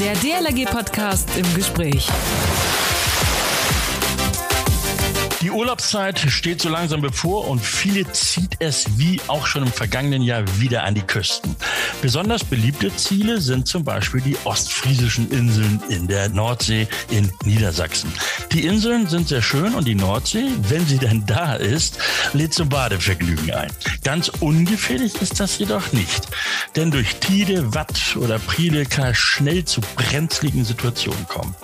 Der DLRG-Podcast im Gespräch. Die Urlaubszeit steht so langsam bevor und viele zieht es wie auch schon im vergangenen Jahr wieder an die Küsten. Besonders beliebte Ziele sind zum Beispiel die ostfriesischen Inseln in der Nordsee in Niedersachsen. Die Inseln sind sehr schön und die Nordsee, wenn sie denn da ist, lädt zum Badevergnügen ein. Ganz ungefährlich ist das jedoch nicht. Denn durch Tide, Watt oder Prile kann es schnell zu brenzligen Situationen kommen.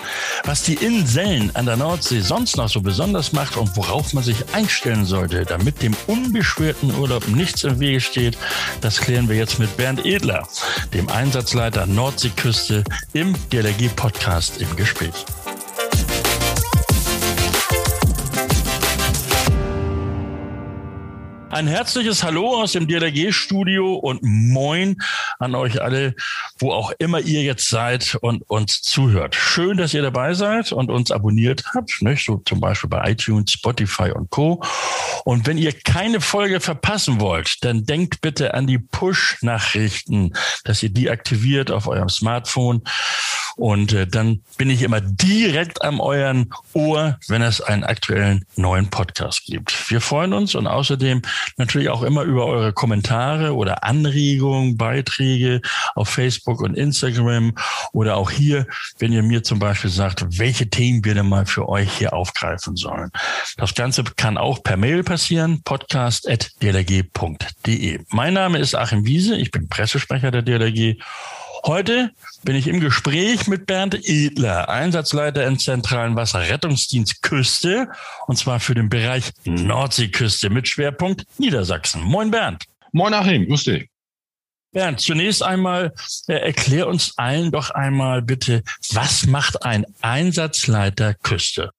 Was die Inseln an der Nordsee sonst noch so besonders macht und worauf man sich einstellen sollte, damit dem unbeschwerten Urlaub nichts im Wege steht, das klären wir jetzt mit Bernd Edler, dem Einsatzleiter Nordseeküste im DLRG-Podcast im Gespräch. Ein herzliches Hallo aus dem DLRG-Studio und Moin an euch alle, wo auch immer ihr jetzt seid und uns zuhört. Schön, dass ihr dabei seid und uns abonniert habt, ne? so zum Beispiel bei iTunes, Spotify und Co. Und wenn ihr keine Folge verpassen wollt, dann denkt bitte an die Push-Nachrichten, dass ihr die aktiviert auf eurem Smartphone und äh, dann bin ich immer direkt am euren Ohr, wenn es einen aktuellen neuen Podcast gibt. Wir freuen uns und außerdem natürlich auch immer über eure Kommentare oder Anregungen, Beiträge auf Facebook und Instagram oder auch hier, wenn ihr mir zum Beispiel sagt, welche Themen wir denn mal für euch hier aufgreifen sollen. Das Ganze kann auch per Mail passieren, podcast.dlg.de. Mein Name ist Achim Wiese, ich bin Pressesprecher der DLRG Heute bin ich im Gespräch mit Bernd Edler, Einsatzleiter im zentralen Wasserrettungsdienst Küste, und zwar für den Bereich Nordseeküste mit Schwerpunkt Niedersachsen. Moin Bernd. Moin Achim, grüß dich. Bernd, zunächst einmal äh, erklär uns allen doch einmal bitte, was macht ein Einsatzleiter Küste?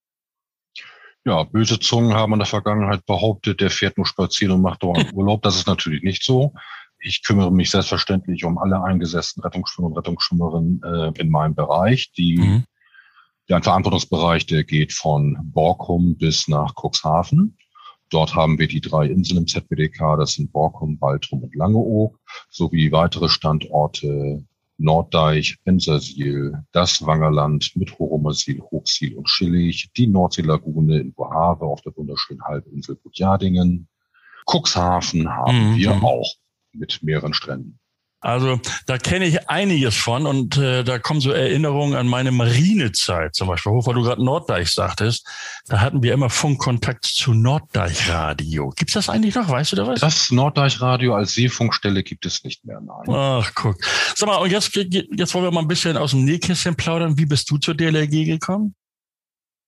Ja, böse Zungen haben in der Vergangenheit behauptet, der fährt nur spazieren und macht dauernd Urlaub. Das ist natürlich nicht so. Ich kümmere mich selbstverständlich um alle eingesetzten Rettungsschwimmer und Rettungsschwimmerinnen äh, in meinem Bereich. Die, mhm. Der Verantwortungsbereich, der geht von Borkum bis nach Cuxhaven. Dort haben wir die drei Inseln im ZBDK, das sind Borkum, Baltrum und Langeoog, sowie weitere Standorte Norddeich, Ensersiel, das Wangerland mit Horomersiel, Hochsiel und Schillig, die Nordseelagune in Bohave auf der wunderschönen Halbinsel Gutjadingen. Cuxhaven haben mhm. wir auch mit mehreren Stränden. Also da kenne ich einiges von und äh, da kommen so Erinnerungen an meine Marinezeit zum Beispiel, wo du gerade Norddeich sagtest. Da hatten wir immer Funkkontakt zu Norddeichradio. Gibt's das eigentlich noch? Weißt du da was? Das Norddeichradio als Seefunkstelle gibt es nicht mehr, nein. Ach, guck. Sag mal, und jetzt, jetzt wollen wir mal ein bisschen aus dem Nähkästchen plaudern. Wie bist du zur DLRG gekommen?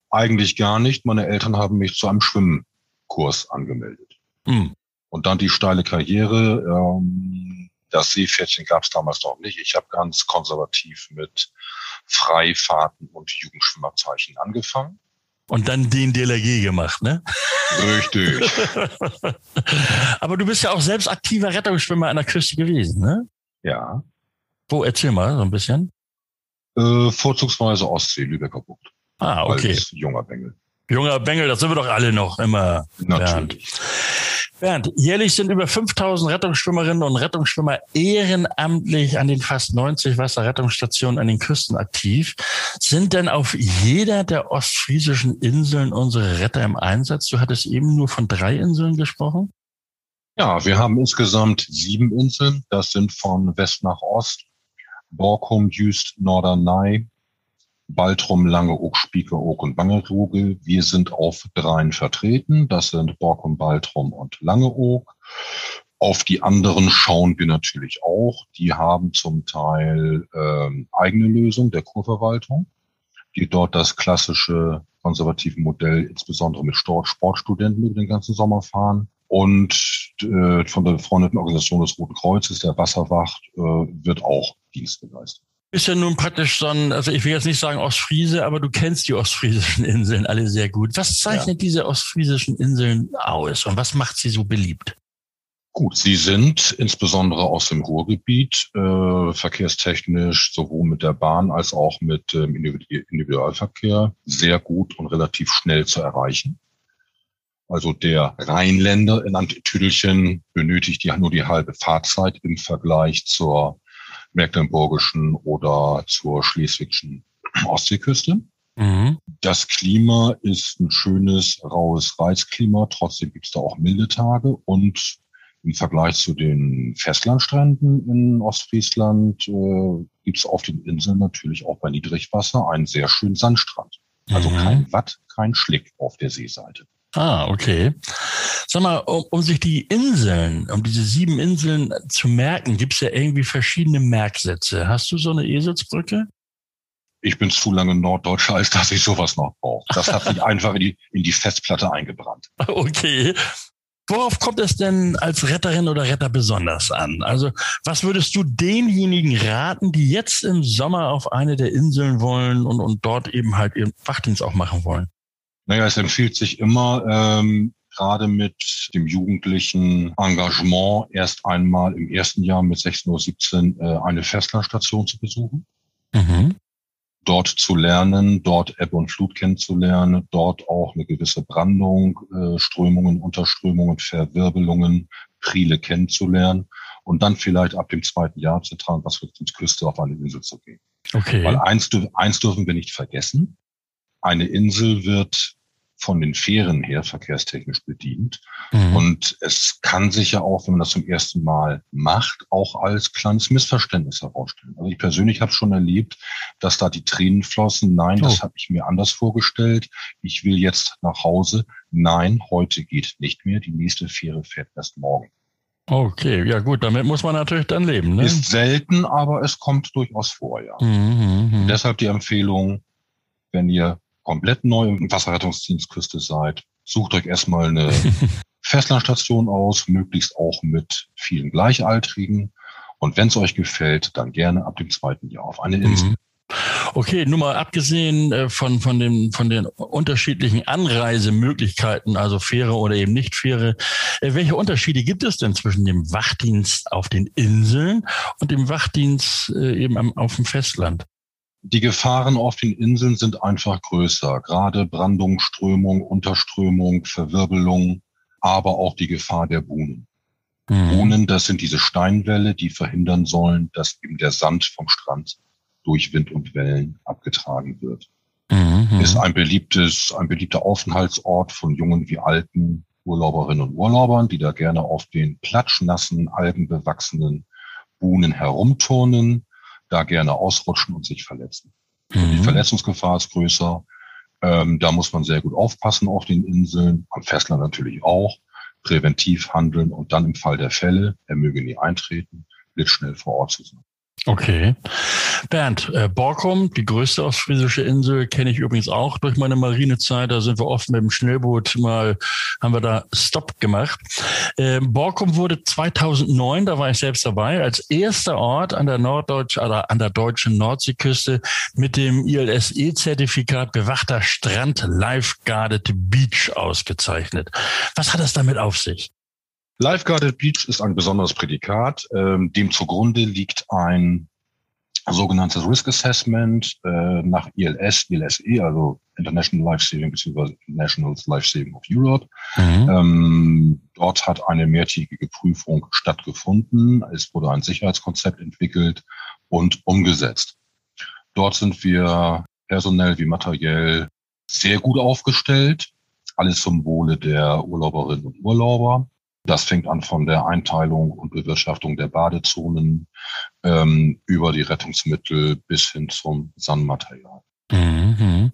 Eigentlich gar nicht. Meine Eltern haben mich zu einem Schwimmkurs angemeldet. Hm. Und dann die steile Karriere. Ähm, das Seepferdchen gab es damals noch nicht. Ich habe ganz konservativ mit Freifahrten und Jugendschwimmerzeichen angefangen. Und dann den DLRG gemacht, ne? Richtig. Aber du bist ja auch selbst aktiver Rettungsschwimmer an der Küste gewesen, ne? Ja. Wo, erzähl mal so ein bisschen. Äh, vorzugsweise Ostsee, Lübecker Bucht. Ah, okay. Als junger Bengel. Junger Bengel, das sind wir doch alle noch immer. Natürlich. Bernd. Bernd, jährlich sind über 5000 Rettungsschwimmerinnen und Rettungsschwimmer ehrenamtlich an den fast 90 Wasserrettungsstationen an den Küsten aktiv. Sind denn auf jeder der ostfriesischen Inseln unsere Retter im Einsatz? Du hattest eben nur von drei Inseln gesprochen. Ja, wir haben insgesamt sieben Inseln. Das sind von West nach Ost. Borkum, Jüst, Norderney, Baltrum, Langeoog, Spiekeroog und Wangerooge. Wir sind auf dreien vertreten. Das sind Borkum, Baltrum und Langeoog. Auf die anderen schauen wir natürlich auch. Die haben zum Teil ähm, eigene Lösungen der Kurverwaltung, die dort das klassische konservative Modell insbesondere mit Sportstudenten über den ganzen Sommer fahren. Und äh, von der befreundeten Organisation des Roten Kreuzes, der Wasserwacht, äh, wird auch Dienst geleistet ist ja nun praktisch so ein, also ich will jetzt nicht sagen Ostfriese, aber du kennst die ostfriesischen Inseln alle sehr gut. Was zeichnet ja. diese ostfriesischen Inseln aus und was macht sie so beliebt? Gut, sie sind insbesondere aus dem Ruhrgebiet äh, verkehrstechnisch sowohl mit der Bahn als auch mit ähm, Individualverkehr sehr gut und relativ schnell zu erreichen. Also der Rheinländer in Antüdelchen benötigt ja nur die halbe Fahrzeit im Vergleich zur mecklenburgischen oder zur schleswigschen Ostseeküste. Mhm. Das Klima ist ein schönes, raues Reizklima. Trotzdem gibt es da auch milde Tage und im Vergleich zu den Festlandstränden in Ostfriesland äh, gibt es auf den Inseln natürlich auch bei Niedrigwasser einen sehr schönen Sandstrand. Also mhm. kein Watt, kein Schlick auf der Seeseite. Ah, okay. Sag mal, um, um sich die Inseln, um diese sieben Inseln zu merken, gibt es ja irgendwie verschiedene Merksätze. Hast du so eine Eselsbrücke? Ich bin zu lange Norddeutscher, als dass ich sowas noch brauche. Das hat sich einfach in die, in die Festplatte eingebrannt. Okay. Worauf kommt es denn als Retterin oder Retter besonders an? Also, was würdest du denjenigen raten, die jetzt im Sommer auf eine der Inseln wollen und, und dort eben halt ihren Wachdienst auch machen wollen? Naja, es empfiehlt sich immer, ähm, gerade mit dem jugendlichen Engagement erst einmal im ersten Jahr mit 16 oder 17 äh, eine Festlandstation zu besuchen. Mhm dort zu lernen, dort Ebbe und Flut kennenzulernen, dort auch eine gewisse Brandung, äh, Strömungen, Unterströmungen, Verwirbelungen, Priele kennenzulernen und dann vielleicht ab dem zweiten Jahr zu tragen, was wird ins Küste auf eine Insel zu gehen. Okay. Weil eins, eins dürfen wir nicht vergessen. Eine Insel wird von den Fähren her verkehrstechnisch bedient. Mhm. Und es kann sich ja auch, wenn man das zum ersten Mal macht, auch als kleines Missverständnis herausstellen. Also ich persönlich habe schon erlebt, dass da die Tränen flossen. Nein, oh. das habe ich mir anders vorgestellt. Ich will jetzt nach Hause. Nein, heute geht nicht mehr. Die nächste Fähre fährt erst morgen. Okay, ja gut, damit muss man natürlich dann leben. Ne? Ist selten, aber es kommt durchaus vor, ja. Mhm, mh. Deshalb die Empfehlung, wenn ihr komplett neu im Wasserrettungsdienstküste seid, sucht euch erstmal eine Festlandstation aus, möglichst auch mit vielen Gleichaltrigen. Und wenn es euch gefällt, dann gerne ab dem zweiten Jahr auf eine Insel. Mhm. Okay, nur mal abgesehen äh, von, von, den, von den unterschiedlichen Anreisemöglichkeiten, also Fähre oder eben nicht Fähre, äh, welche Unterschiede gibt es denn zwischen dem Wachdienst auf den Inseln und dem Wachdienst äh, eben auf dem Festland? Die Gefahren auf den Inseln sind einfach größer. Gerade Brandung, Strömung, Unterströmung, Verwirbelung, aber auch die Gefahr der Buhnen. Mhm. Buhnen, das sind diese Steinwälle, die verhindern sollen, dass eben der Sand vom Strand durch Wind und Wellen abgetragen wird. Mhm. Ist ein beliebtes, ein beliebter Aufenthaltsort von jungen wie alten Urlauberinnen und Urlaubern, die da gerne auf den platschnassen, algenbewachsenen Buhnen herumturnen da gerne ausrutschen und sich verletzen. Mhm. Die Verletzungsgefahr ist größer. Ähm, da muss man sehr gut aufpassen auf den Inseln, am Festland natürlich auch, präventiv handeln und dann im Fall der Fälle, er möge nie eintreten, blitzschnell vor Ort zu sein. Okay. Bernd, äh, Borkum, die größte ostfriesische Insel, kenne ich übrigens auch durch meine Marinezeit. Da sind wir oft mit dem Schnellboot mal, haben wir da Stopp gemacht. Äh, Borkum wurde 2009, da war ich selbst dabei, als erster Ort an der norddeutschen oder an der deutschen Nordseeküste mit dem ILSE-Zertifikat bewachter Strand Lifeguarded Beach ausgezeichnet. Was hat das damit auf sich? Lifeguarded Beach ist ein besonderes Prädikat. Ähm, dem zugrunde liegt ein sogenanntes Risk Assessment äh, nach ILS, ILSE, also International Life Saving bzw. National Life Saving of Europe. Mhm. Ähm, dort hat eine mehrtägige Prüfung stattgefunden. Es wurde ein Sicherheitskonzept entwickelt und umgesetzt. Dort sind wir personell wie materiell sehr gut aufgestellt. Alles zum Wohle der Urlauberinnen und Urlauber. Das fängt an von der Einteilung und Bewirtschaftung der Badezonen ähm, über die Rettungsmittel bis hin zum Sandmaterial. Mhm.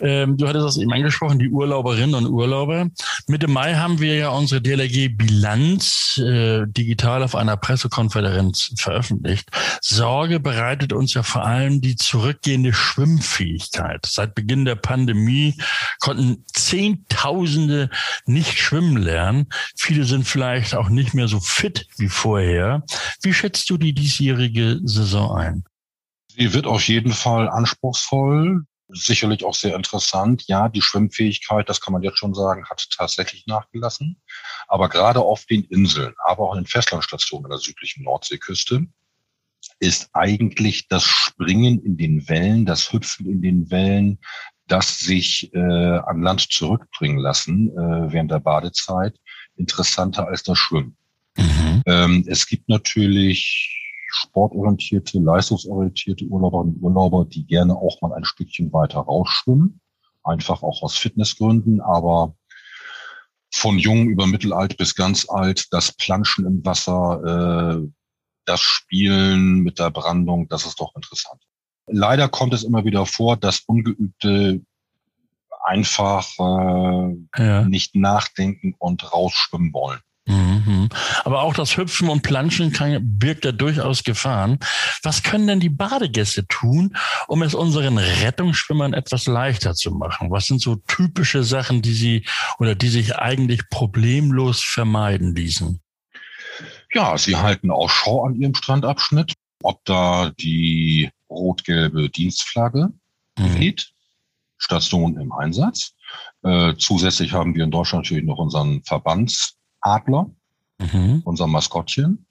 Ähm, du hattest das eben angesprochen, die Urlauberinnen und Urlauber. Mitte Mai haben wir ja unsere DLRG-Bilanz äh, digital auf einer Pressekonferenz veröffentlicht. Sorge bereitet uns ja vor allem die zurückgehende Schwimmfähigkeit. Seit Beginn der Pandemie konnten Zehntausende nicht schwimmen lernen. Viele sind vielleicht auch nicht mehr so fit wie vorher. Wie schätzt du die diesjährige Saison ein? Sie wird auf jeden Fall anspruchsvoll sicherlich auch sehr interessant. Ja, die Schwimmfähigkeit, das kann man jetzt schon sagen, hat tatsächlich nachgelassen. Aber gerade auf den Inseln, aber auch in den Festlandstationen an der südlichen Nordseeküste ist eigentlich das Springen in den Wellen, das Hüpfen in den Wellen, das sich äh, an Land zurückbringen lassen äh, während der Badezeit interessanter als das Schwimmen. Mhm. Ähm, es gibt natürlich sportorientierte, leistungsorientierte Urlauberinnen und Urlauber, die gerne auch mal ein Stückchen weiter rausschwimmen. Einfach auch aus Fitnessgründen, aber von jung über mittelalt bis ganz alt, das Planschen im Wasser, äh, das Spielen mit der Brandung, das ist doch interessant. Leider kommt es immer wieder vor, dass Ungeübte einfach äh, ja. nicht nachdenken und rausschwimmen wollen. Mhm. Aber auch das Hüpfen und Planschen kann, birgt ja durchaus Gefahren. Was können denn die Badegäste tun, um es unseren Rettungsschwimmern etwas leichter zu machen? Was sind so typische Sachen, die sie oder die sich eigentlich problemlos vermeiden ließen? Ja, sie halten Ausschau an ihrem Strandabschnitt, ob da die rot-gelbe Dienstflagge mhm. weht, Station im Einsatz. Äh, zusätzlich haben wir in Deutschland natürlich noch unseren Verbandsadler, mhm. unser Maskottchen.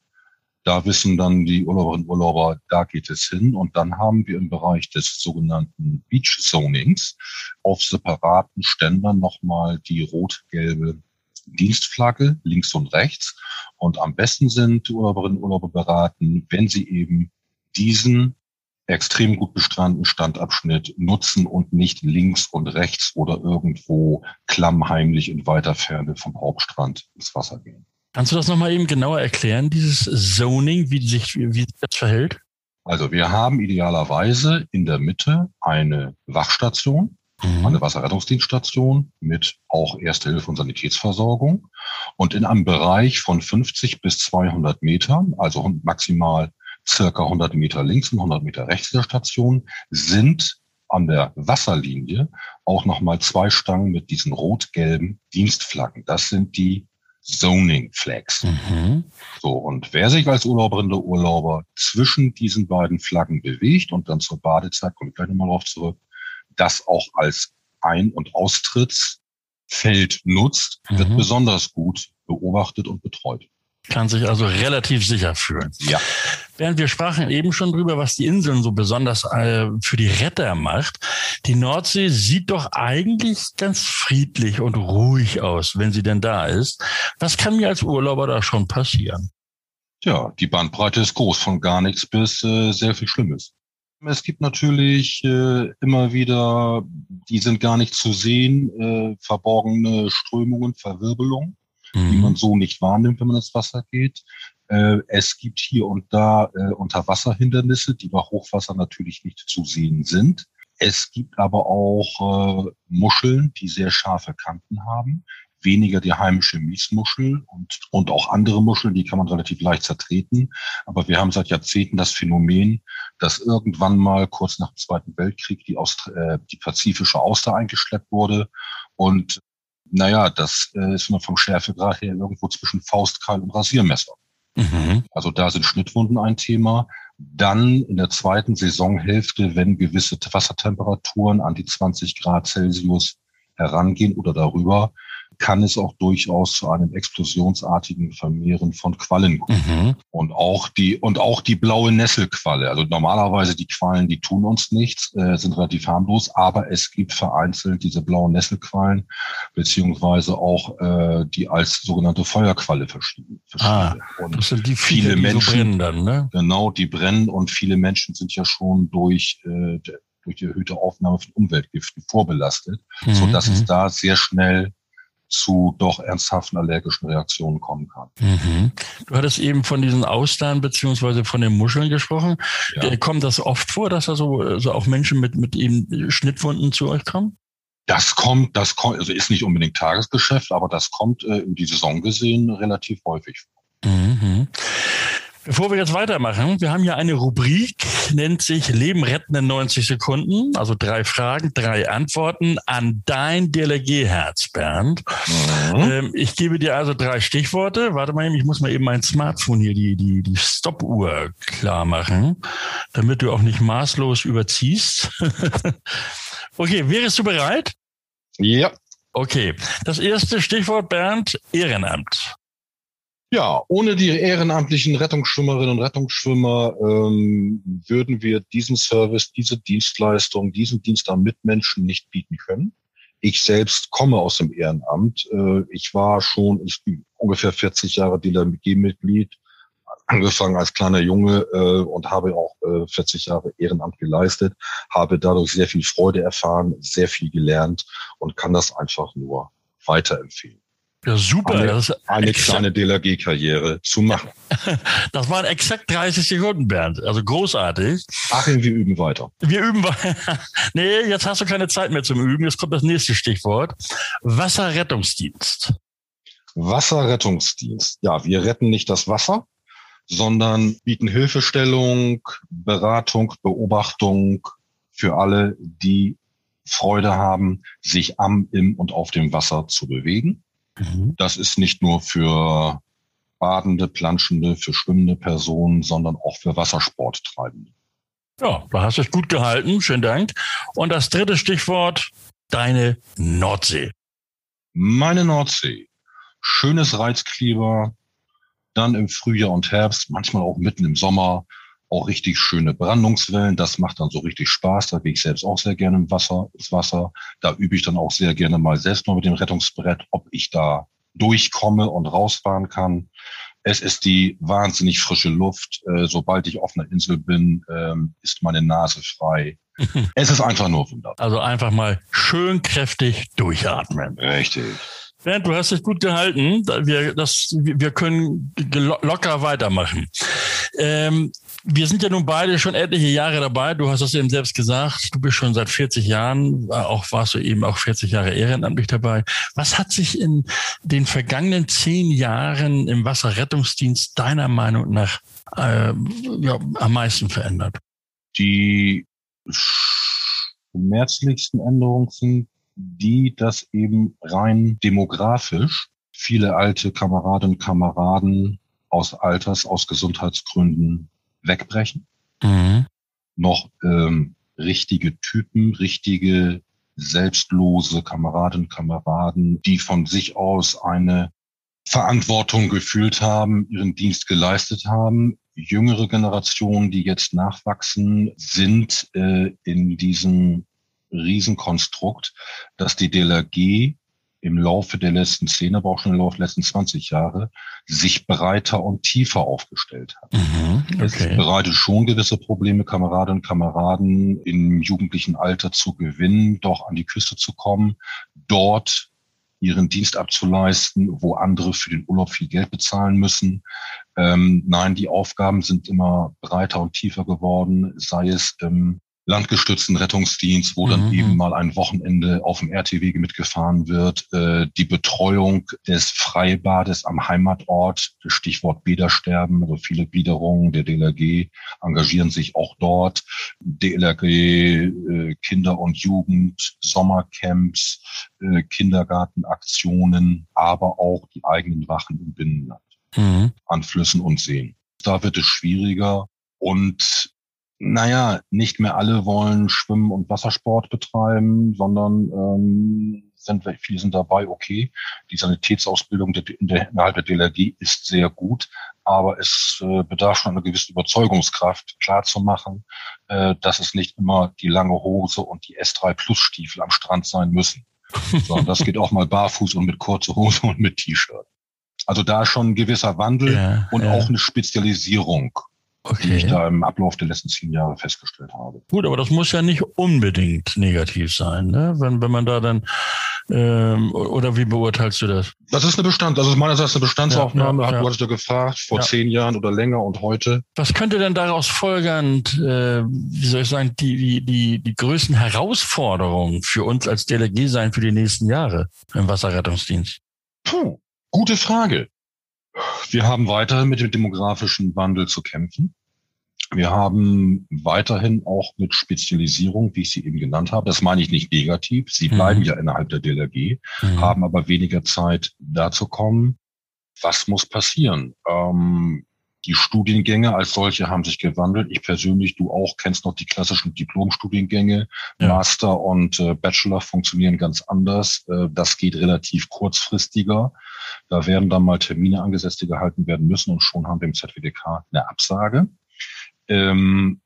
Da wissen dann die Urlauberinnen und Urlauber, da geht es hin. Und dann haben wir im Bereich des sogenannten Beach Zonings auf separaten Ständern nochmal die rot-gelbe Dienstflagge links und rechts. Und am besten sind die Urlauberinnen und Urlauber beraten, wenn sie eben diesen extrem gut bestrandeten Standabschnitt nutzen und nicht links und rechts oder irgendwo klammheimlich in weiter Ferne vom Hauptstrand ins Wasser gehen. Kannst du das nochmal eben genauer erklären, dieses Zoning, wie sich, wie sich das verhält? Also wir haben idealerweise in der Mitte eine Wachstation, mhm. eine Wasserrettungsdienststation mit auch Erste Hilfe und Sanitätsversorgung. Und in einem Bereich von 50 bis 200 Metern, also maximal circa 100 Meter links und 100 Meter rechts der Station sind an der Wasserlinie auch nochmal zwei Stangen mit diesen rot-gelben Dienstflaggen. Das sind die Zoning Flags. Mhm. So, und wer sich als Urlauberin oder Urlauber zwischen diesen beiden Flaggen bewegt und dann zur Badezeit, komme ich gleich nochmal drauf zurück, das auch als Ein- und Austrittsfeld nutzt, mhm. wird besonders gut beobachtet und betreut. Kann sich also relativ sicher fühlen. Ja. Während wir sprachen eben schon drüber, was die Inseln so besonders äh, für die Retter macht. Die Nordsee sieht doch eigentlich ganz friedlich und ruhig aus, wenn sie denn da ist. Was kann mir als Urlauber da schon passieren? Ja, die Bandbreite ist groß, von gar nichts bis äh, sehr viel Schlimmes. Es gibt natürlich äh, immer wieder, die sind gar nicht zu sehen, äh, verborgene Strömungen, Verwirbelungen mhm. die man so nicht wahrnimmt, wenn man ins Wasser geht. Äh, es gibt hier und da äh, Unterwasserhindernisse, die bei Hochwasser natürlich nicht zu sehen sind. Es gibt aber auch äh, Muscheln, die sehr scharfe Kanten haben. Weniger die heimische Miesmuschel und, und auch andere Muscheln, die kann man relativ leicht zertreten. Aber wir haben seit Jahrzehnten das Phänomen, dass irgendwann mal kurz nach dem Zweiten Weltkrieg die, Aust äh, die pazifische Auster eingeschleppt wurde und naja, das äh, ist man vom Schärfegrad her irgendwo zwischen Faustkeil und Rasiermesser. Mhm. Also da sind Schnittwunden ein Thema. Dann in der zweiten Saisonhälfte, wenn gewisse Wassertemperaturen an die 20 Grad Celsius herangehen oder darüber, kann es auch durchaus zu einem explosionsartigen Vermehren von Quallen kommen. Mhm. Und auch die, und auch die blaue Nesselqualle. Also normalerweise die Quallen, die tun uns nichts, äh, sind relativ harmlos, aber es gibt vereinzelt diese blauen Nesselquallen, beziehungsweise auch äh, die als sogenannte Feuerqualle verschieden. Ah, und das sind die viele, viele Menschen, die so brennen dann, ne? Genau, die brennen und viele Menschen sind ja schon durch äh, durch die erhöhte Aufnahme von Umweltgiften vorbelastet, mhm. so dass es mhm. da sehr schnell zu doch ernsthaften allergischen Reaktionen kommen kann. Mhm. Du hattest eben von diesen Austern beziehungsweise von den Muscheln gesprochen. Ja. Äh, kommt das oft vor, dass da so, also auch Menschen mit, mit eben Schnittwunden zu euch kommen? Das kommt, das kommt, also ist nicht unbedingt Tagesgeschäft, aber das kommt äh, über die Saison gesehen relativ häufig vor. Mhm. Bevor wir jetzt weitermachen, wir haben hier eine Rubrik, nennt sich Leben retten in 90 Sekunden. Also drei Fragen, drei Antworten an dein DLRG-Herz, Bernd. Mhm. Ähm, ich gebe dir also drei Stichworte. Warte mal, ich muss mal eben mein Smartphone hier, die, die, die Stoppuhr klar machen, damit du auch nicht maßlos überziehst. okay, wärst du bereit? Ja. Okay, das erste Stichwort, Bernd, Ehrenamt. Ja, ohne die ehrenamtlichen Rettungsschwimmerinnen und Rettungsschwimmer ähm, würden wir diesen Service, diese Dienstleistung, diesen Dienst am Mitmenschen nicht bieten können. Ich selbst komme aus dem Ehrenamt. Äh, ich war schon ich bin ungefähr 40 Jahre DLRG-Mitglied, angefangen als kleiner Junge äh, und habe auch äh, 40 Jahre Ehrenamt geleistet, habe dadurch sehr viel Freude erfahren, sehr viel gelernt und kann das einfach nur weiterempfehlen. Ja, super. Eine, das ist eine kleine DLRG-Karriere zu machen. Das waren exakt 30 Sekunden, Bernd. Also großartig. Achim, wir üben weiter. Wir üben weiter. nee, jetzt hast du keine Zeit mehr zum Üben. Jetzt kommt das nächste Stichwort. Wasserrettungsdienst. Wasserrettungsdienst. Ja, wir retten nicht das Wasser, sondern bieten Hilfestellung, Beratung, Beobachtung für alle, die Freude haben, sich am, im und auf dem Wasser zu bewegen. Mhm. Das ist nicht nur für badende, planschende, für schwimmende Personen, sondern auch für Wassersporttreibende. Ja, da hast du es gut gehalten. Schönen Dank. Und das dritte Stichwort, deine Nordsee. Meine Nordsee. Schönes Reizklima, dann im Frühjahr und Herbst, manchmal auch mitten im Sommer, auch richtig schöne Brandungswellen. Das macht dann so richtig Spaß. Da gehe ich selbst auch sehr gerne im Wasser, ins Wasser. Da übe ich dann auch sehr gerne mal selbst mal mit dem Rettungsbrett, ob ich da durchkomme und rausfahren kann. Es ist die wahnsinnig frische Luft. Äh, sobald ich auf einer Insel bin, ähm, ist meine Nase frei. es ist einfach nur wunderbar. Also einfach mal schön kräftig durchatmen. Richtig. Bernd, du hast dich gut gehalten. Wir, das, wir können locker weitermachen. Ähm, wir sind ja nun beide schon etliche Jahre dabei. Du hast es eben selbst gesagt. Du bist schon seit 40 Jahren, auch warst du eben auch 40 Jahre ehrenamtlich dabei. Was hat sich in den vergangenen zehn Jahren im Wasserrettungsdienst deiner Meinung nach äh, ja, am meisten verändert? Die schmerzlichsten Änderungen sind die, dass eben rein demografisch viele alte Kameradinnen und Kameraden aus Alters, aus Gesundheitsgründen wegbrechen. Mhm. Noch ähm, richtige Typen, richtige selbstlose Kameradinnen und Kameraden, die von sich aus eine Verantwortung gefühlt haben, ihren Dienst geleistet haben. Jüngere Generationen, die jetzt nachwachsen, sind äh, in diesem Riesenkonstrukt, dass die DLRG im Laufe der letzten zehn, aber auch schon im Laufe der letzten 20 Jahre sich breiter und tiefer aufgestellt hat. Mhm, okay. Es bereitet schon gewisse Probleme, Kameradinnen und Kameraden im jugendlichen Alter zu gewinnen, doch an die Küste zu kommen, dort ihren Dienst abzuleisten, wo andere für den Urlaub viel Geld bezahlen müssen. Ähm, nein, die Aufgaben sind immer breiter und tiefer geworden, sei es im landgestützten Rettungsdienst, wo dann mhm. eben mal ein Wochenende auf dem RTW mitgefahren wird, äh, die Betreuung des Freibades am Heimatort, Stichwort Bädersterben, also viele Gliederungen der DLRG engagieren sich auch dort, DLRG äh, Kinder und Jugend, Sommercamps, äh, Kindergartenaktionen, aber auch die eigenen Wachen im Binnenland mhm. an Flüssen und Seen. Da wird es schwieriger und naja, nicht mehr alle wollen Schwimmen und Wassersport betreiben, sondern ähm, sind viele sind dabei, okay, die Sanitätsausbildung der, der, innerhalb der DLRG ist sehr gut, aber es äh, bedarf schon einer gewissen Überzeugungskraft, klarzumachen, äh, dass es nicht immer die lange Hose und die S3 Plus Stiefel am Strand sein müssen. sondern das geht auch mal barfuß und mit kurzer Hose und mit T-Shirt. Also da schon ein gewisser Wandel ja, und ja. auch eine Spezialisierung okay. die ich da im Ablauf der letzten zehn Jahre festgestellt habe. Gut, aber das muss ja nicht unbedingt negativ sein, ne? wenn, wenn man da dann, ähm, oder wie beurteilst du das? Das ist eine Bestand, das ist meinerseits eine Bestandsaufnahme, ja, ja, ja. du hattest ja gefragt, vor ja. zehn Jahren oder länger und heute. Was könnte denn daraus folgernd, äh, wie soll ich sagen, die, die, die, die größten Herausforderungen für uns als DLG sein für die nächsten Jahre im Wasserrettungsdienst? Puh, gute Frage. Wir haben weiterhin mit dem demografischen Wandel zu kämpfen. Wir haben weiterhin auch mit Spezialisierung, wie ich sie eben genannt habe, das meine ich nicht negativ, sie mhm. bleiben ja innerhalb der DLRG, mhm. haben aber weniger Zeit da zu kommen. Was muss passieren? Ähm, die Studiengänge als solche haben sich gewandelt. Ich persönlich, du auch, kennst noch die klassischen Diplomstudiengänge. Ja. Master und äh, Bachelor funktionieren ganz anders. Äh, das geht relativ kurzfristiger. Da werden dann mal Termine angesetzt, die gehalten werden müssen und schon haben wir im ZWDK eine Absage. Ähm,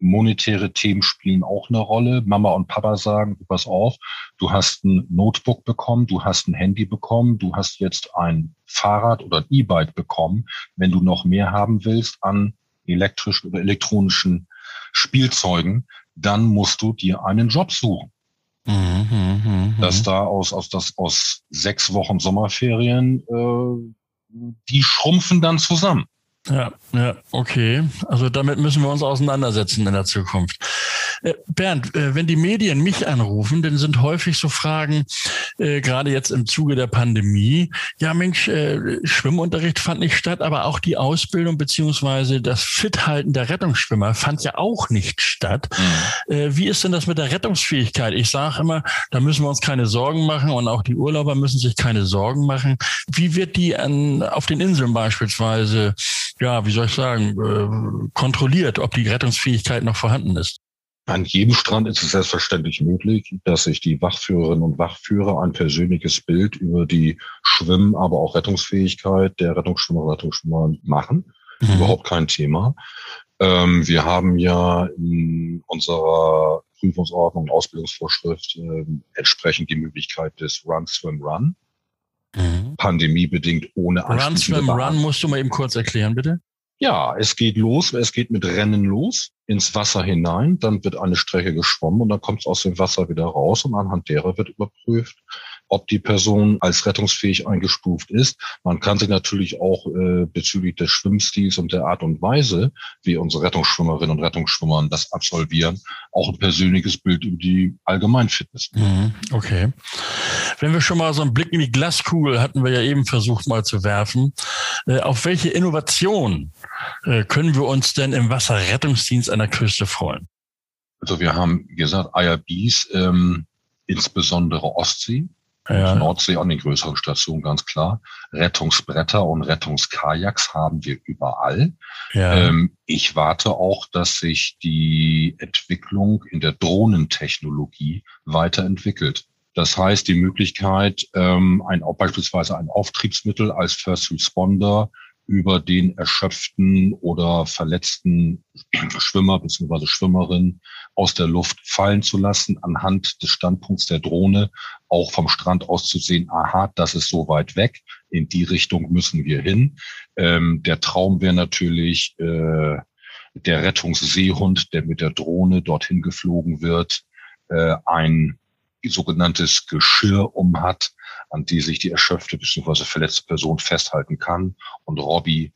monetäre Themen spielen auch eine Rolle. Mama und Papa sagen, pass auf, du hast ein Notebook bekommen, du hast ein Handy bekommen, du hast jetzt ein Fahrrad oder ein E-Bike bekommen. Wenn du noch mehr haben willst an elektrischen oder elektronischen Spielzeugen, dann musst du dir einen Job suchen. Mhm, mh, mh. Dass da aus, aus, das, aus sechs Wochen Sommerferien, äh, die schrumpfen dann zusammen. Ja, ja, okay. Also damit müssen wir uns auseinandersetzen in der Zukunft. Äh, Bernd, äh, wenn die Medien mich anrufen, dann sind häufig so Fragen, äh, gerade jetzt im Zuge der Pandemie, ja Mensch, äh, Schwimmunterricht fand nicht statt, aber auch die Ausbildung beziehungsweise das Fithalten der Rettungsschwimmer fand ja auch nicht statt. Mhm. Äh, wie ist denn das mit der Rettungsfähigkeit? Ich sage immer, da müssen wir uns keine Sorgen machen und auch die Urlauber müssen sich keine Sorgen machen. Wie wird die an, auf den Inseln beispielsweise ja, wie soll ich sagen, äh, kontrolliert, ob die Rettungsfähigkeit noch vorhanden ist. An jedem Strand ist es selbstverständlich möglich, dass sich die Wachführerinnen und Wachführer ein persönliches Bild über die Schwimm-, aber auch Rettungsfähigkeit der Rettungsschwimmer und Rettungsschwimmer machen. Mhm. Überhaupt kein Thema. Ähm, wir haben ja in unserer Prüfungsordnung und Ausbildungsvorschrift äh, entsprechend die Möglichkeit des Run, Swim, Run. Mhm. Pandemiebedingt ohne Run, Swim, Run musst du mal eben kurz erklären, bitte. Ja, es geht los, es geht mit Rennen los, ins Wasser hinein, dann wird eine Strecke geschwommen und dann kommt es aus dem Wasser wieder raus und anhand derer wird überprüft, ob die Person als rettungsfähig eingestuft ist. Man kann sich natürlich auch äh, bezüglich des Schwimmstils und der Art und Weise, wie unsere Rettungsschwimmerinnen und Rettungsschwimmer das absolvieren, auch ein persönliches Bild über die Allgemeinfitness. Mhm, okay. Wenn wir schon mal so einen Blick in die Glaskugel hatten wir ja eben versucht mal zu werfen, äh, auf welche Innovation äh, können wir uns denn im Wasserrettungsdienst an der Küste freuen? Also wir haben wie gesagt IRBs, ähm, insbesondere Ostsee, ja. Nordsee an den größeren Stationen ganz klar. Rettungsbretter und Rettungskajaks haben wir überall. Ja. Ähm, ich warte auch, dass sich die Entwicklung in der Drohnentechnologie weiterentwickelt. Das heißt, die Möglichkeit, ähm, ein, beispielsweise ein Auftriebsmittel als First Responder über den erschöpften oder verletzten Schwimmer bzw. Schwimmerin aus der Luft fallen zu lassen, anhand des Standpunkts der Drohne auch vom Strand aus zu sehen, aha, das ist so weit weg, in die Richtung müssen wir hin. Ähm, der Traum wäre natürlich äh, der Rettungsseehund, der mit der Drohne dorthin geflogen wird, äh, ein sogenanntes Geschirr um hat, an die sich die erschöpfte bzw. verletzte Person festhalten kann. Und Robbie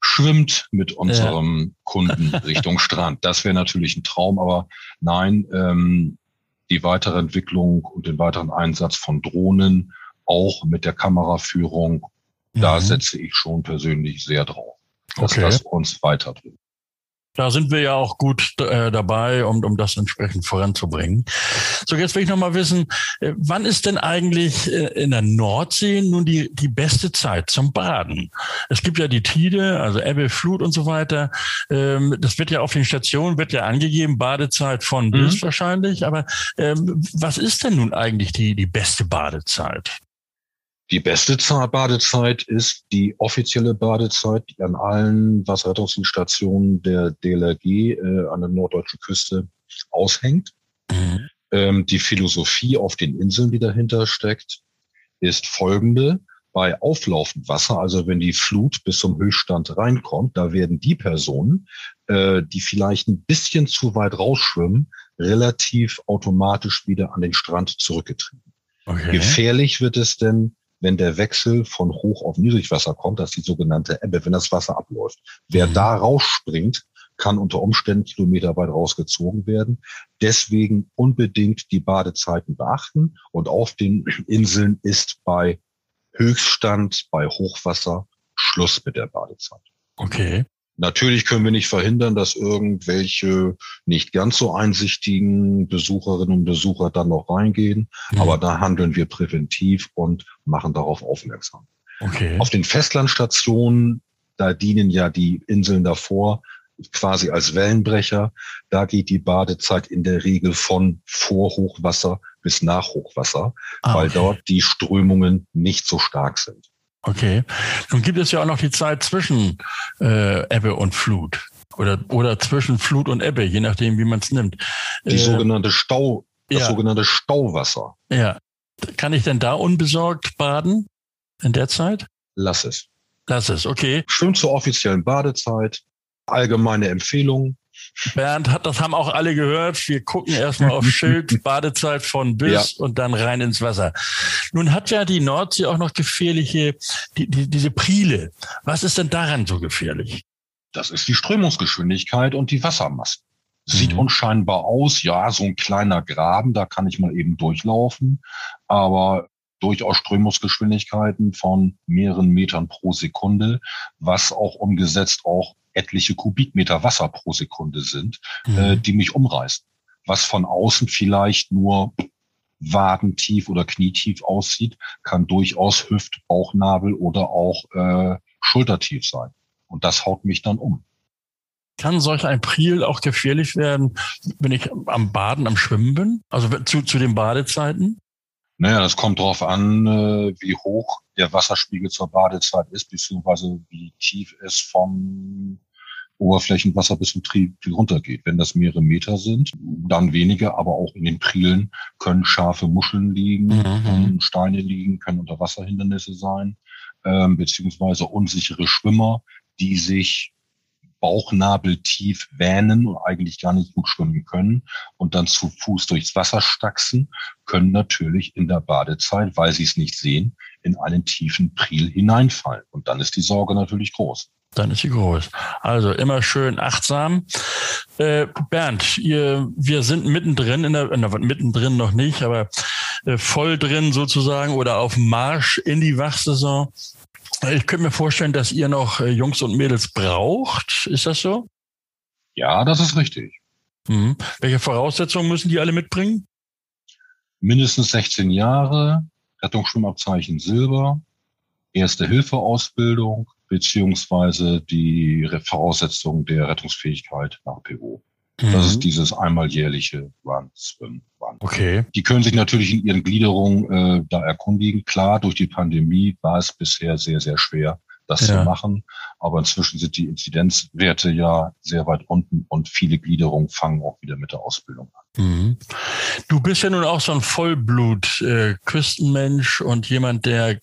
schwimmt mit unserem ja. Kunden Richtung Strand. Das wäre natürlich ein Traum, aber nein, ähm, die weitere Entwicklung und den weiteren Einsatz von Drohnen, auch mit der Kameraführung, mhm. da setze ich schon persönlich sehr drauf, dass okay. das uns weiterbringt. Da sind wir ja auch gut äh, dabei, um, um das entsprechend voranzubringen. So, jetzt will ich noch mal wissen, äh, wann ist denn eigentlich äh, in der Nordsee nun die, die beste Zeit zum Baden? Es gibt ja die Tide, also Ebbe, Flut und so weiter. Ähm, das wird ja auf den Stationen, wird ja angegeben, Badezeit von mhm. bis wahrscheinlich. Aber ähm, was ist denn nun eigentlich die, die beste Badezeit? Die beste Badezeit ist die offizielle Badezeit, die an allen Wasserrettungsstationen der DLRG äh, an der norddeutschen Küste aushängt. Mhm. Ähm, die Philosophie auf den Inseln, die dahinter steckt, ist folgende. Bei auflaufendem Wasser, also wenn die Flut bis zum Höchststand reinkommt, da werden die Personen, äh, die vielleicht ein bisschen zu weit rausschwimmen, relativ automatisch wieder an den Strand zurückgetrieben. Okay. Gefährlich wird es denn, wenn der Wechsel von Hoch auf Niedrigwasser kommt, das ist die sogenannte Ebbe, wenn das Wasser abläuft. Wer mhm. da rausspringt, kann unter Umständen kilometerweit rausgezogen werden. Deswegen unbedingt die Badezeiten beachten. Und auf den Inseln ist bei Höchststand, bei Hochwasser Schluss mit der Badezeit. Okay. Natürlich können wir nicht verhindern, dass irgendwelche nicht ganz so einsichtigen Besucherinnen und Besucher dann noch reingehen. Mhm. Aber da handeln wir präventiv und machen darauf aufmerksam. Okay. Auf den Festlandstationen, da dienen ja die Inseln davor quasi als Wellenbrecher. Da geht die Badezeit in der Regel von Vorhochwasser bis Nachhochwasser, ah, weil dort die Strömungen nicht so stark sind. Okay. Nun gibt es ja auch noch die Zeit zwischen äh, Ebbe und Flut. Oder, oder zwischen Flut und Ebbe, je nachdem, wie man es nimmt. Die äh, sogenannte Stau, das ja. sogenannte Stauwasser. Ja. Kann ich denn da unbesorgt baden in der Zeit? Lass es. Lass es, okay. Schön zur offiziellen Badezeit. Allgemeine Empfehlung. Bernd, hat, das haben auch alle gehört. Wir gucken erstmal auf Schild, Badezeit von bis ja. und dann rein ins Wasser. Nun hat ja die Nordsee auch noch gefährliche, die, die, diese Priele. Was ist denn daran so gefährlich? Das ist die Strömungsgeschwindigkeit und die Wassermasse. Sieht mhm. unscheinbar aus, ja, so ein kleiner Graben, da kann ich mal eben durchlaufen, aber durchaus Strömungsgeschwindigkeiten von mehreren Metern pro Sekunde, was auch umgesetzt auch etliche Kubikmeter Wasser pro Sekunde sind, mhm. äh, die mich umreißen. Was von außen vielleicht nur wadentief oder knietief aussieht, kann durchaus Hüft, Bauchnabel oder auch äh, Schultertief sein. Und das haut mich dann um. Kann solch ein Priel auch gefährlich werden, wenn ich am Baden, am Schwimmen bin? Also zu, zu den Badezeiten? Naja, das kommt darauf an, äh, wie hoch der Wasserspiegel zur Badezeit ist, beziehungsweise wie tief es vom Oberflächenwasser bis zum Trieb runtergeht. Wenn das mehrere Meter sind, dann weniger, aber auch in den Prielen können scharfe Muscheln liegen, mhm. Steine liegen, können Unterwasserhindernisse sein, ähm, beziehungsweise unsichere Schwimmer, die sich bauchnabeltief wähnen und eigentlich gar nicht gut schwimmen können und dann zu Fuß durchs Wasser stachsen, können natürlich in der Badezeit, weil sie es nicht sehen, in einen tiefen Priel hineinfallen. Und dann ist die Sorge natürlich groß. Dann ist sie groß. Also immer schön achtsam. Äh, Bernd, ihr, wir sind mittendrin, in der, in der, mittendrin noch nicht, aber äh, voll drin sozusagen oder auf Marsch in die Wachsaison. Ich könnte mir vorstellen, dass ihr noch äh, Jungs und Mädels braucht. Ist das so? Ja, das ist richtig. Mhm. Welche Voraussetzungen müssen die alle mitbringen? Mindestens 16 Jahre, Rettungsschwimmabzeichen Silber, Erste-Hilfe-Ausbildung beziehungsweise die Voraussetzung der Rettungsfähigkeit nach PO. Mhm. Das ist dieses einmal jährliche Run, Run. Okay. Die können sich natürlich in ihren Gliederungen äh, da erkundigen. Klar, durch die Pandemie war es bisher sehr, sehr schwer, das ja. zu machen. Aber inzwischen sind die Inzidenzwerte ja sehr weit unten und viele Gliederungen fangen auch wieder mit der Ausbildung an. Mhm. Du bist ja nun auch so ein Vollblut-Küstenmensch äh, und jemand, der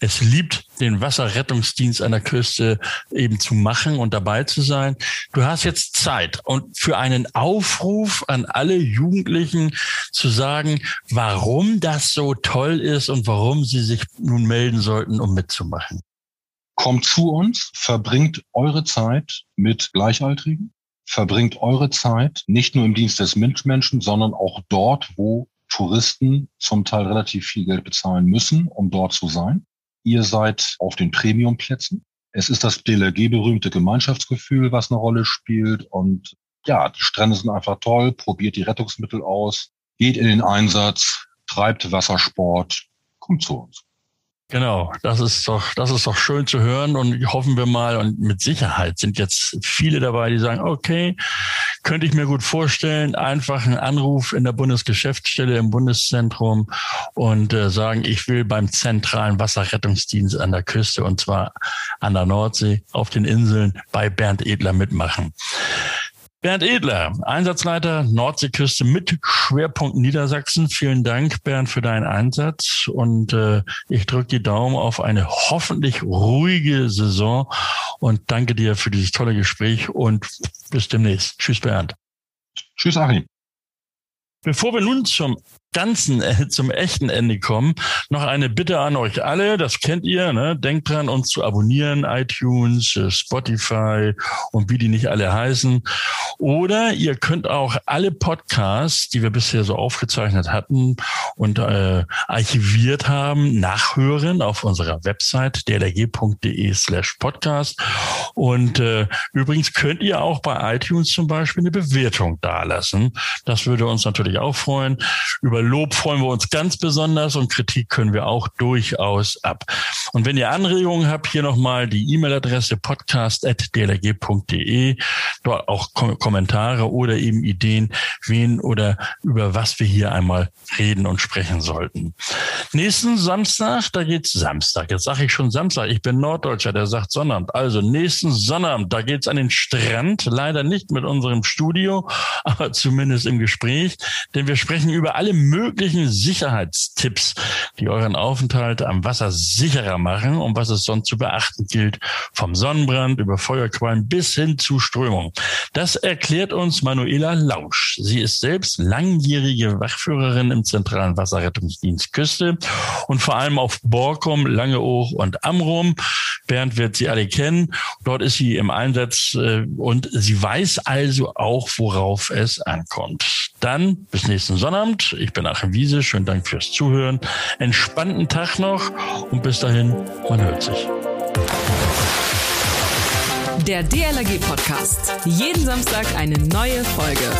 es liebt, den Wasserrettungsdienst an der Küste eben zu machen und dabei zu sein. Du hast jetzt Zeit und für einen Aufruf an alle Jugendlichen zu sagen, warum das so toll ist und warum sie sich nun melden sollten, um mitzumachen. Kommt zu uns, verbringt eure Zeit mit Gleichaltrigen, verbringt eure Zeit nicht nur im Dienst des Menschen, sondern auch dort, wo Touristen zum Teil relativ viel Geld bezahlen müssen, um dort zu sein. Ihr seid auf den Premiumplätzen. Es ist das DLRG-berühmte Gemeinschaftsgefühl, was eine Rolle spielt. Und ja, die Strände sind einfach toll. Probiert die Rettungsmittel aus. Geht in den Einsatz. Treibt Wassersport. Kommt zu uns. Genau, das ist doch, das ist doch schön zu hören und hoffen wir mal und mit Sicherheit sind jetzt viele dabei, die sagen, okay, könnte ich mir gut vorstellen, einfach einen Anruf in der Bundesgeschäftsstelle im Bundeszentrum und äh, sagen, ich will beim zentralen Wasserrettungsdienst an der Küste und zwar an der Nordsee auf den Inseln bei Bernd Edler mitmachen. Bernd Edler, Einsatzleiter Nordseeküste mit Schwerpunkt Niedersachsen. Vielen Dank, Bernd, für deinen Einsatz. Und äh, ich drücke die Daumen auf eine hoffentlich ruhige Saison und danke dir für dieses tolle Gespräch und bis demnächst. Tschüss, Bernd. Tschüss, Achim. Bevor wir nun zum ganzen, äh, zum echten Ende kommen, noch eine Bitte an euch alle. Das kennt ihr. Ne? Denkt dran, uns zu abonnieren, iTunes, äh, Spotify und wie die nicht alle heißen. Oder ihr könnt auch alle Podcasts, die wir bisher so aufgezeichnet hatten und äh, archiviert haben, nachhören auf unserer Website dlg.de slash podcast. Und äh, übrigens könnt ihr auch bei iTunes zum Beispiel eine Bewertung dalassen. Das würde uns natürlich auch freuen. Über Lob freuen wir uns ganz besonders und Kritik können wir auch durchaus ab. Und wenn ihr Anregungen habt, hier nochmal die E-Mail-Adresse podcast.dlg.de. Dort auch Kom Kommentare oder eben Ideen, wen oder über was wir hier einmal reden und sprechen sollten. Nächsten Samstag, da geht's Samstag. Jetzt sage ich schon Samstag. Ich bin Norddeutscher, der sagt Sonnabend. Also nächsten Sonnabend, da geht's an den Strand. Leider nicht mit unserem Studio, aber zumindest im Gespräch. Denn wir sprechen über alle möglichen Sicherheitstipps, die euren Aufenthalt am Wasser sicherer machen und was es sonst zu beachten gilt. Vom Sonnenbrand über Feuerquallen bis hin zu Strömung. Das erklärt uns Manuela Lausch. Sie ist selbst langjährige Wachführerin im Zentralen Wasserrettungsdienst Küste und vor allem auf Borkum, Langeoog und Amrum. Bernd wird sie alle kennen. Dort ist sie im Einsatz äh, und sie weiß also auch, worauf es ankommt. Dann bis nächsten Sonnabend. Ich bin Achim Wiese. Schönen Dank fürs Zuhören. Entspannten Tag noch und bis dahin, man hört sich. Der DLRG Podcast. Jeden Samstag eine neue Folge.